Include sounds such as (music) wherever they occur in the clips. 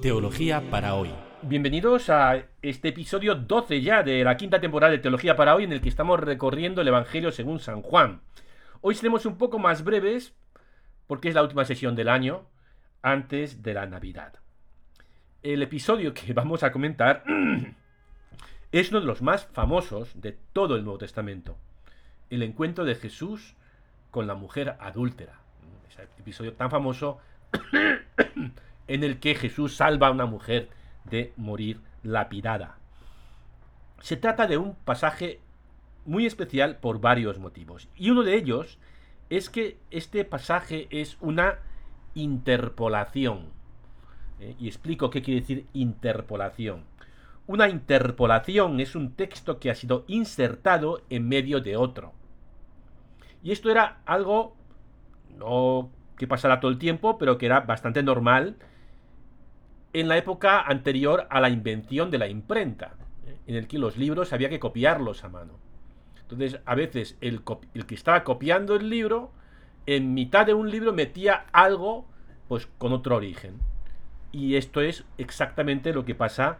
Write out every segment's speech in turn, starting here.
Teología para hoy. Bienvenidos a este episodio 12 ya de la quinta temporada de Teología para hoy en el que estamos recorriendo el Evangelio según San Juan. Hoy seremos un poco más breves porque es la última sesión del año antes de la Navidad. El episodio que vamos a comentar (clears throat) es uno de los más famosos de todo el Nuevo Testamento. El encuentro de Jesús con la mujer adúltera. Episodio tan famoso (clears throat) en el que Jesús salva a una mujer de morir lapidada. Se trata de un pasaje muy especial por varios motivos. Y uno de ellos es que este pasaje es una interpolación. ¿eh? Y explico qué quiere decir interpolación. Una interpolación es un texto que ha sido insertado en medio de otro. Y esto era algo, no que pasara todo el tiempo, pero que era bastante normal en la época anterior a la invención de la imprenta, ¿eh? en el que los libros había que copiarlos a mano. Entonces, a veces el, el, que estaba copiando el libro, en mitad de un libro metía algo, pues con otro origen. Y esto es exactamente lo que pasa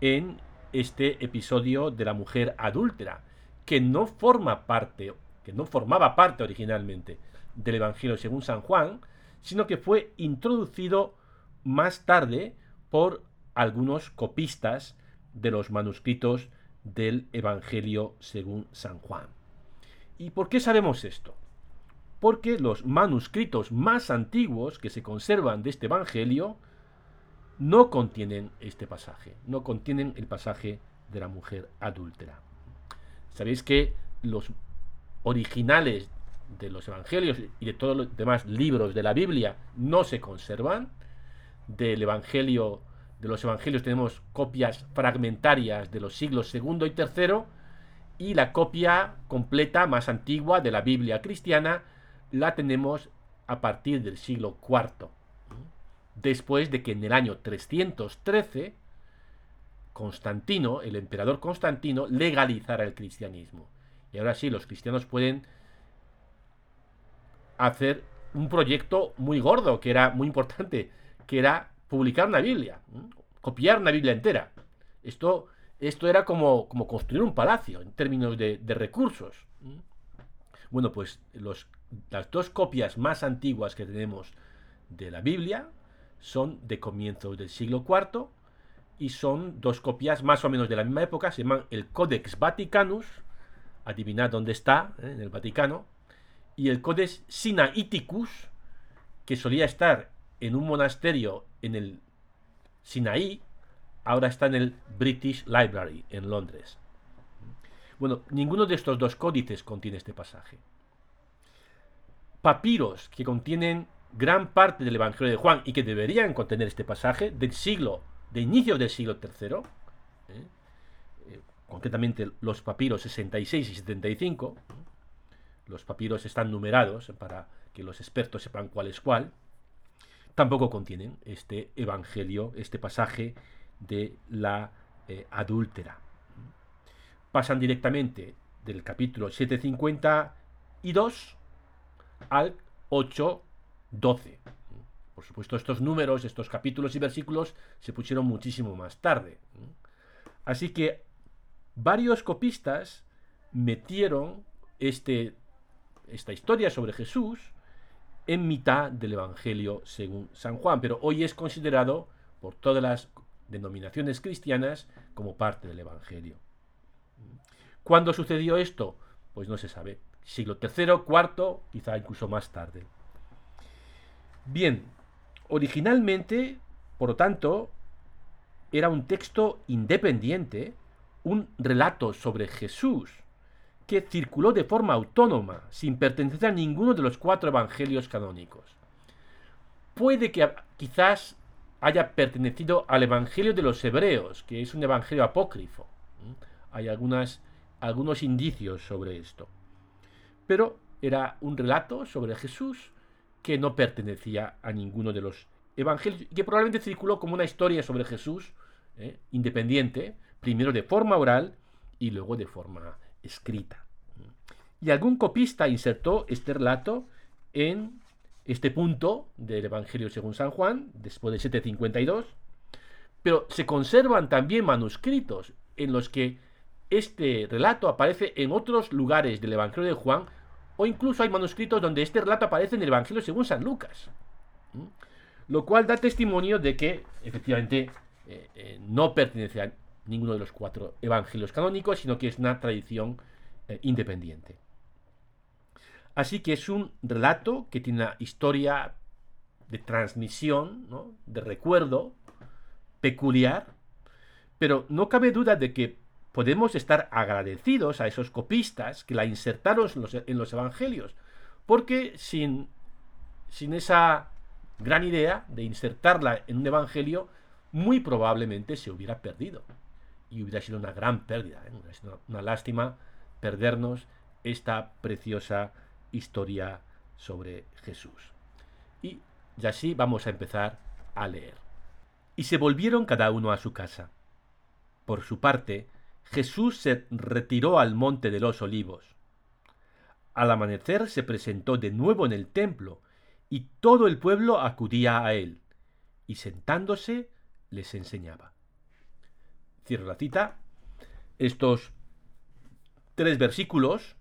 en este episodio de la mujer adúltera, que no forma parte, que no formaba parte originalmente del Evangelio según San Juan, sino que fue introducido más tarde por algunos copistas de los manuscritos del Evangelio según San Juan. ¿Y por qué sabemos esto? Porque los manuscritos más antiguos que se conservan de este Evangelio no contienen este pasaje, no contienen el pasaje de la mujer adúltera. Sabéis que los originales de los evangelios y de todos los demás libros de la Biblia no se conservan. Del evangelio, de los evangelios tenemos copias fragmentarias de los siglos segundo y tercero y la copia completa más antigua de la Biblia cristiana la tenemos a partir del siglo IV. Después de que en el año 313 Constantino, el emperador Constantino, legalizara el cristianismo. Y ahora sí, los cristianos pueden hacer un proyecto muy gordo, que era muy importante, que era publicar una Biblia, copiar una Biblia entera. Esto, esto era como, como construir un palacio en términos de, recursos. Bueno, pues las dos copias más antiguas que tenemos de la Biblia son de comienzos del siglo IV y son dos copias más o menos de la misma época, se llaman el Codex Vaticanus, adivinad dónde está, ¿eh? en el Vaticano, y el Codex Sinaiticus, que solía estar en un monasterio en el Sinaí, ahora está en el British Library en Londres. Bueno, ninguno de estos dos códices contiene este pasaje. Papiros que contienen gran parte del Evangelio de Juan y que deberían contener este pasaje del siglo, de inicio del siglo III, ¿eh? Eh, concretamente los papiros 66 y 75, los papiros están numerados para que los expertos sepan cuál es cuál, tampoco contienen este evangelio, este pasaje de la eh, adúltera. Pasan directamente del capítulo 752 al 812. Por supuesto, estos números, estos capítulos y versículos se pusieron muchísimo más tarde. Así que varios copistas metieron este esta historia sobre Jesús en mitad del Evangelio según San Juan, pero hoy es considerado por todas las denominaciones cristianas como parte del Evangelio. ¿Cuándo sucedió esto? Pues no se sabe. Siglo III, IV, quizá incluso más tarde. Bien, originalmente, por lo tanto, era un texto independiente, un relato sobre Jesús, que circuló de forma autónoma, sin pertenecer a ninguno de los cuatro evangelios canónicos. Puede que quizás haya pertenecido al Evangelio de los Hebreos, que es un evangelio apócrifo. Hay algunas, algunos indicios sobre esto. Pero era un relato sobre Jesús que no pertenecía a ninguno de los evangelios que probablemente circuló como una historia sobre Jesús ¿eh? independiente, primero de forma oral y luego de forma escrita. Y algún copista insertó este relato en este punto del Evangelio según San Juan, después de 752, Pero se conservan también manuscritos en los que este relato aparece en otros lugares del Evangelio de Juan, o incluso hay manuscritos donde este relato aparece en el Evangelio según San Lucas. Lo cual da testimonio de que efectivamente eh, eh, no pertenece a ninguno de los cuatro evangelios canónicos, sino que es una tradición eh, independiente. Así que es un relato que tiene una historia de transmisión, de recuerdo peculiar, pero no cabe duda de que podemos estar agradecidos a esos copistas que la insertaron en los, evangelios, porque sin, sin esa gran idea de insertarla en un evangelio, muy probablemente se hubiera perdido. Y hubiera sido una gran pérdida, ¿eh? una, una lástima perdernos esta preciosa historia sobre Jesús. Y así vamos a empezar a leer. Y se volvieron cada uno a su casa. Por su parte, Jesús se retiró al monte de los olivos. Al amanecer se presentó de nuevo en el templo, y todo el pueblo acudía a él, y sentándose les enseñaba. Cierro la cita. Estos tres versículos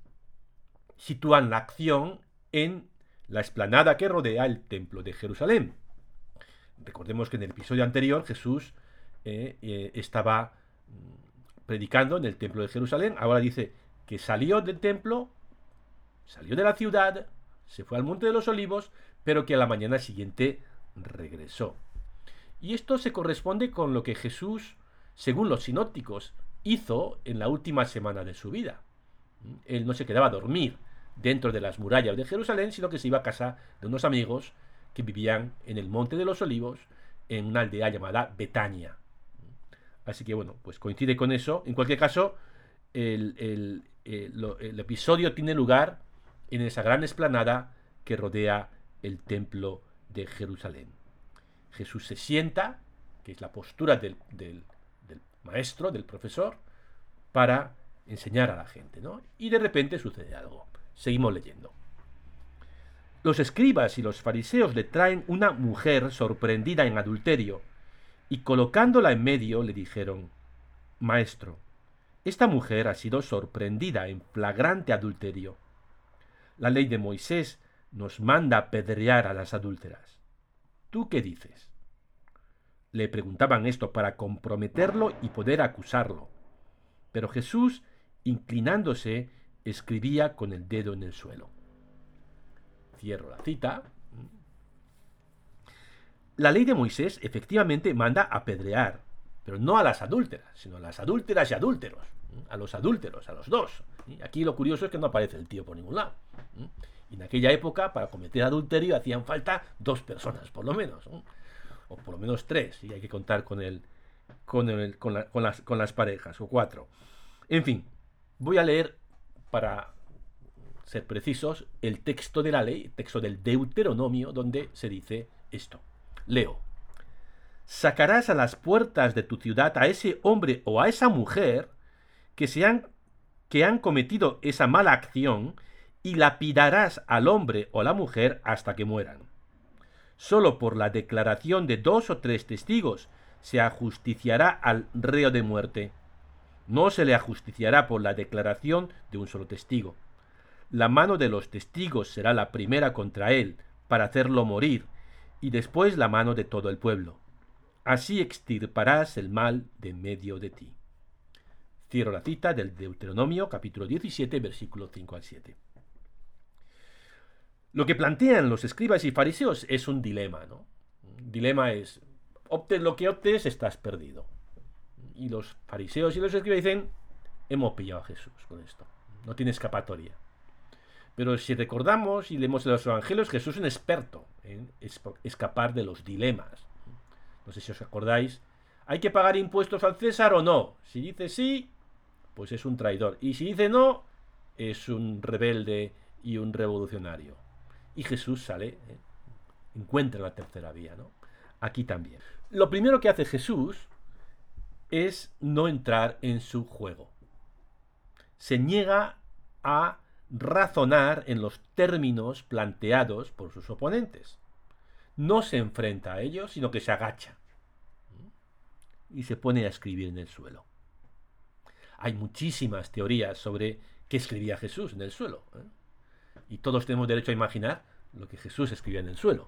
sitúan la acción en la explanada que rodea el templo de Jerusalén. Recordemos que en el episodio anterior Jesús eh, eh, estaba mm, predicando en el templo de Jerusalén. Ahora dice que salió del templo, salió de la ciudad, se fue al monte de los olivos, pero que a la mañana siguiente regresó. Y esto se corresponde con lo que Jesús, según los sinópticos, hizo en la última semana de su vida. Él no se quedaba a dormir dentro de las murallas de Jerusalén, sino que se iba a casa de unos amigos que vivían en el Monte de los Olivos, en una aldea llamada Betania. Así que bueno, pues coincide con eso. En cualquier caso, el, el episodio tiene lugar en esa gran esplanada que rodea el templo de Jerusalén. Jesús se sienta, que es la postura del, maestro, del profesor, para enseñar a la gente, ¿no? Y de repente sucede algo. Seguimos leyendo. Los escribas y los fariseos le traen una mujer sorprendida en adulterio, y colocándola en medio le dijeron, Maestro, esta mujer ha sido sorprendida en flagrante adulterio. La ley de Moisés nos manda apedrear a las adúlteras. ¿Tú qué dices? Le preguntaban esto para comprometerlo y poder acusarlo. Pero Jesús, inclinándose, escribía con el dedo en el suelo. Cierro la cita. La ley de Moisés efectivamente manda apedrear, pero no a las adúlteras, sino a las adúlteras y adúlteros, a los adúlteros, a los dos. Aquí lo curioso es que no aparece el tío por ningún lado. En aquella época, para cometer adulterio, hacían falta dos personas, por lo menos. O por lo menos tres, y hay que contar con, el, con, con, las, con las parejas, o cuatro. En fin, voy a leer, para ser precisos, el texto de la ley, el texto del Deuteronomio, donde se dice esto. Leo. Sacarás a las puertas de tu ciudad a ese hombre o a esa mujer que, sean, que han cometido esa mala acción y lapidarás al hombre o la mujer hasta que mueran. Solo por la declaración de dos o tres testigos se ajusticiará al reo de muerte. No se le ajusticiará por la declaración de un solo testigo. La mano de los testigos será la primera contra él, para hacerlo morir, y después la mano de todo el pueblo. Así extirparás el mal de medio de ti. Cierro la cita del Deuteronomio capítulo 17 versículo 5 al 7. Lo que plantean los escribas y fariseos es un dilema, ¿no? Dilema es, optes lo que optes, estás perdido. Y los fariseos y los escribas dicen, hemos pillado a Jesús con esto, no tiene escapatoria. Pero si recordamos y leemos los evangelios, Jesús es un experto en escapar de los dilemas. No sé si os acordáis, ¿hay que pagar impuestos al César o no? Si dice sí, pues es un traidor. Y si dice no, es un rebelde y un revolucionario. Y Jesús sale, eh, encuentra la tercera vía, ¿no? Aquí también. Lo primero que hace Jesús es no entrar en su juego. Se niega a razonar en los términos planteados por sus oponentes. No se enfrenta a ellos, sino que se agacha. y se pone a escribir en el suelo. Hay muchísimas teorías sobre qué escribía Jesús en el suelo. ¿eh? Y todos tenemos derecho a imaginar lo que Jesús escribía en el suelo.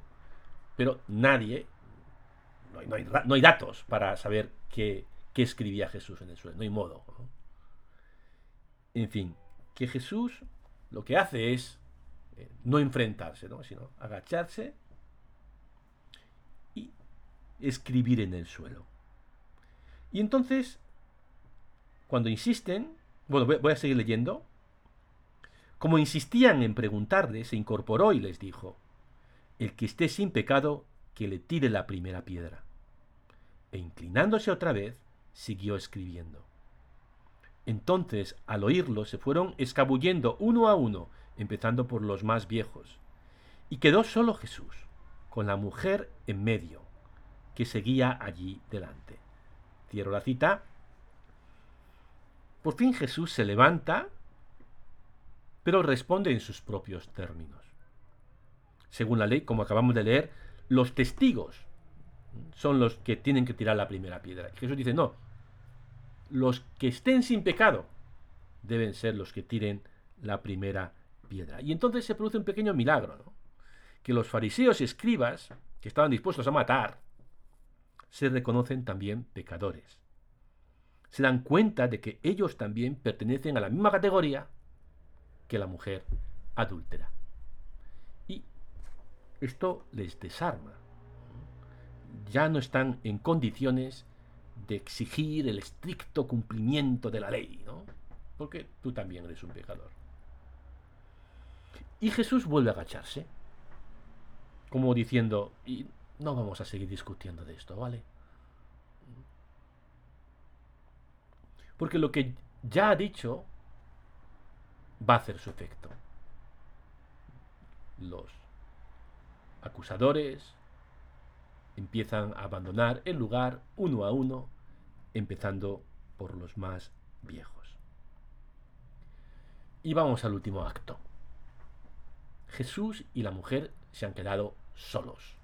Pero nadie, no hay, datos para saber qué, escribía Jesús en el suelo, no hay modo. En fin, que Jesús lo que hace es eh, no enfrentarse, sino agacharse y escribir en el suelo. Y entonces, cuando insisten, bueno, voy a seguir leyendo, como insistían en preguntarle, se incorporó y les dijo, el que esté sin pecado, que le tire la primera piedra. E inclinándose otra vez, siguió escribiendo. Entonces, al oírlo, se fueron escabullendo uno a uno, empezando por los más viejos. Y quedó solo Jesús, con la mujer en medio, que seguía allí delante. Cierro la cita. Por fin Jesús se levanta, pero responde en sus propios términos. Según la ley, como acabamos de leer, los testigos son los que tienen que tirar la primera piedra. Jesús dice, no, los que estén sin pecado deben ser los que tiren la primera piedra. Y entonces se produce un pequeño milagro, ¿no? que los fariseos y escribas, que estaban dispuestos a matar, se reconocen también pecadores. Se dan cuenta de que ellos también pertenecen a la misma categoría que la mujer adúltera. Y esto les desarma. Ya no están en condiciones de exigir el estricto cumplimiento de la ley, ¿no? Porque tú también eres un pecador. Y Jesús vuelve a agacharse, como diciendo, no vamos a seguir discutiendo de esto, ¿vale? Porque lo que ya ha dicho va a hacer su efecto. Los acusadores empiezan a abandonar el lugar uno a uno empezando por los más viejos. Y vamos al último acto. Jesús y la mujer se han quedado solos.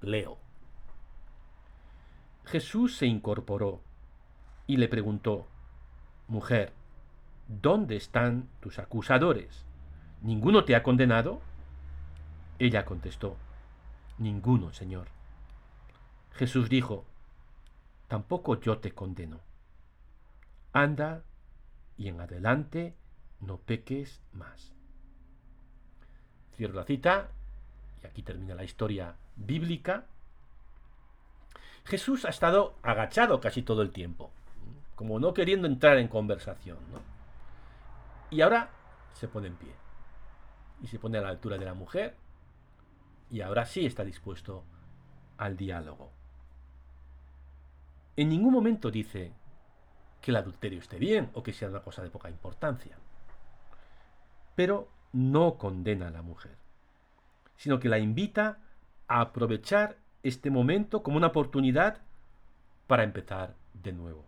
Leo. Jesús se incorporó y le preguntó, Mujer, ¿dónde están tus acusadores? ¿Ninguno te ha condenado? Ella contestó, Ninguno, Señor. Jesús dijo, tampoco yo te condeno. Anda y en adelante no peques más. Cierro la cita y aquí termina la historia bíblica. Jesús ha estado agachado casi todo el tiempo, como no queriendo entrar en conversación. Y ahora se pone en pie y se pone a la altura de la mujer y ahora sí está dispuesto al diálogo. En ningún momento dice que el adulterio esté bien o que sea una cosa de poca importancia. Pero no condena a la mujer, sino que la invita a aprovechar este momento como una oportunidad para empezar de nuevo.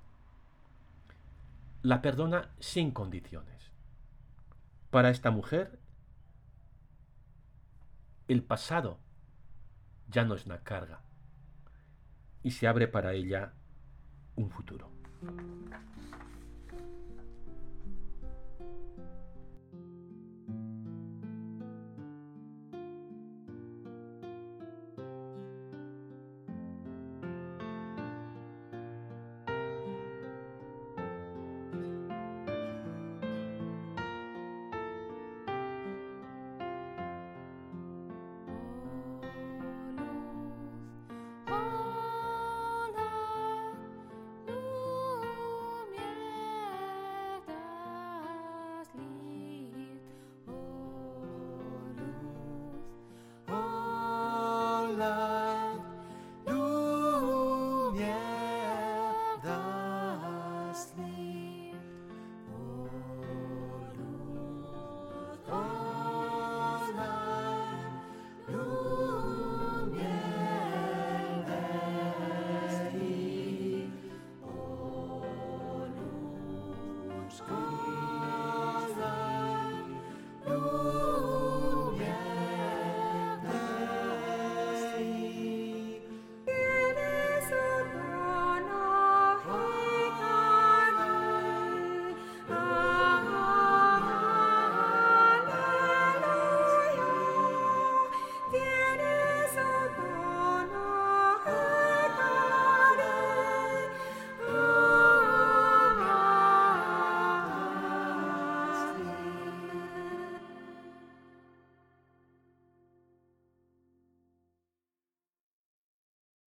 La perdona sin condiciones. Para esta mujer, el pasado ya no es una carga y se abre para ella un futuro.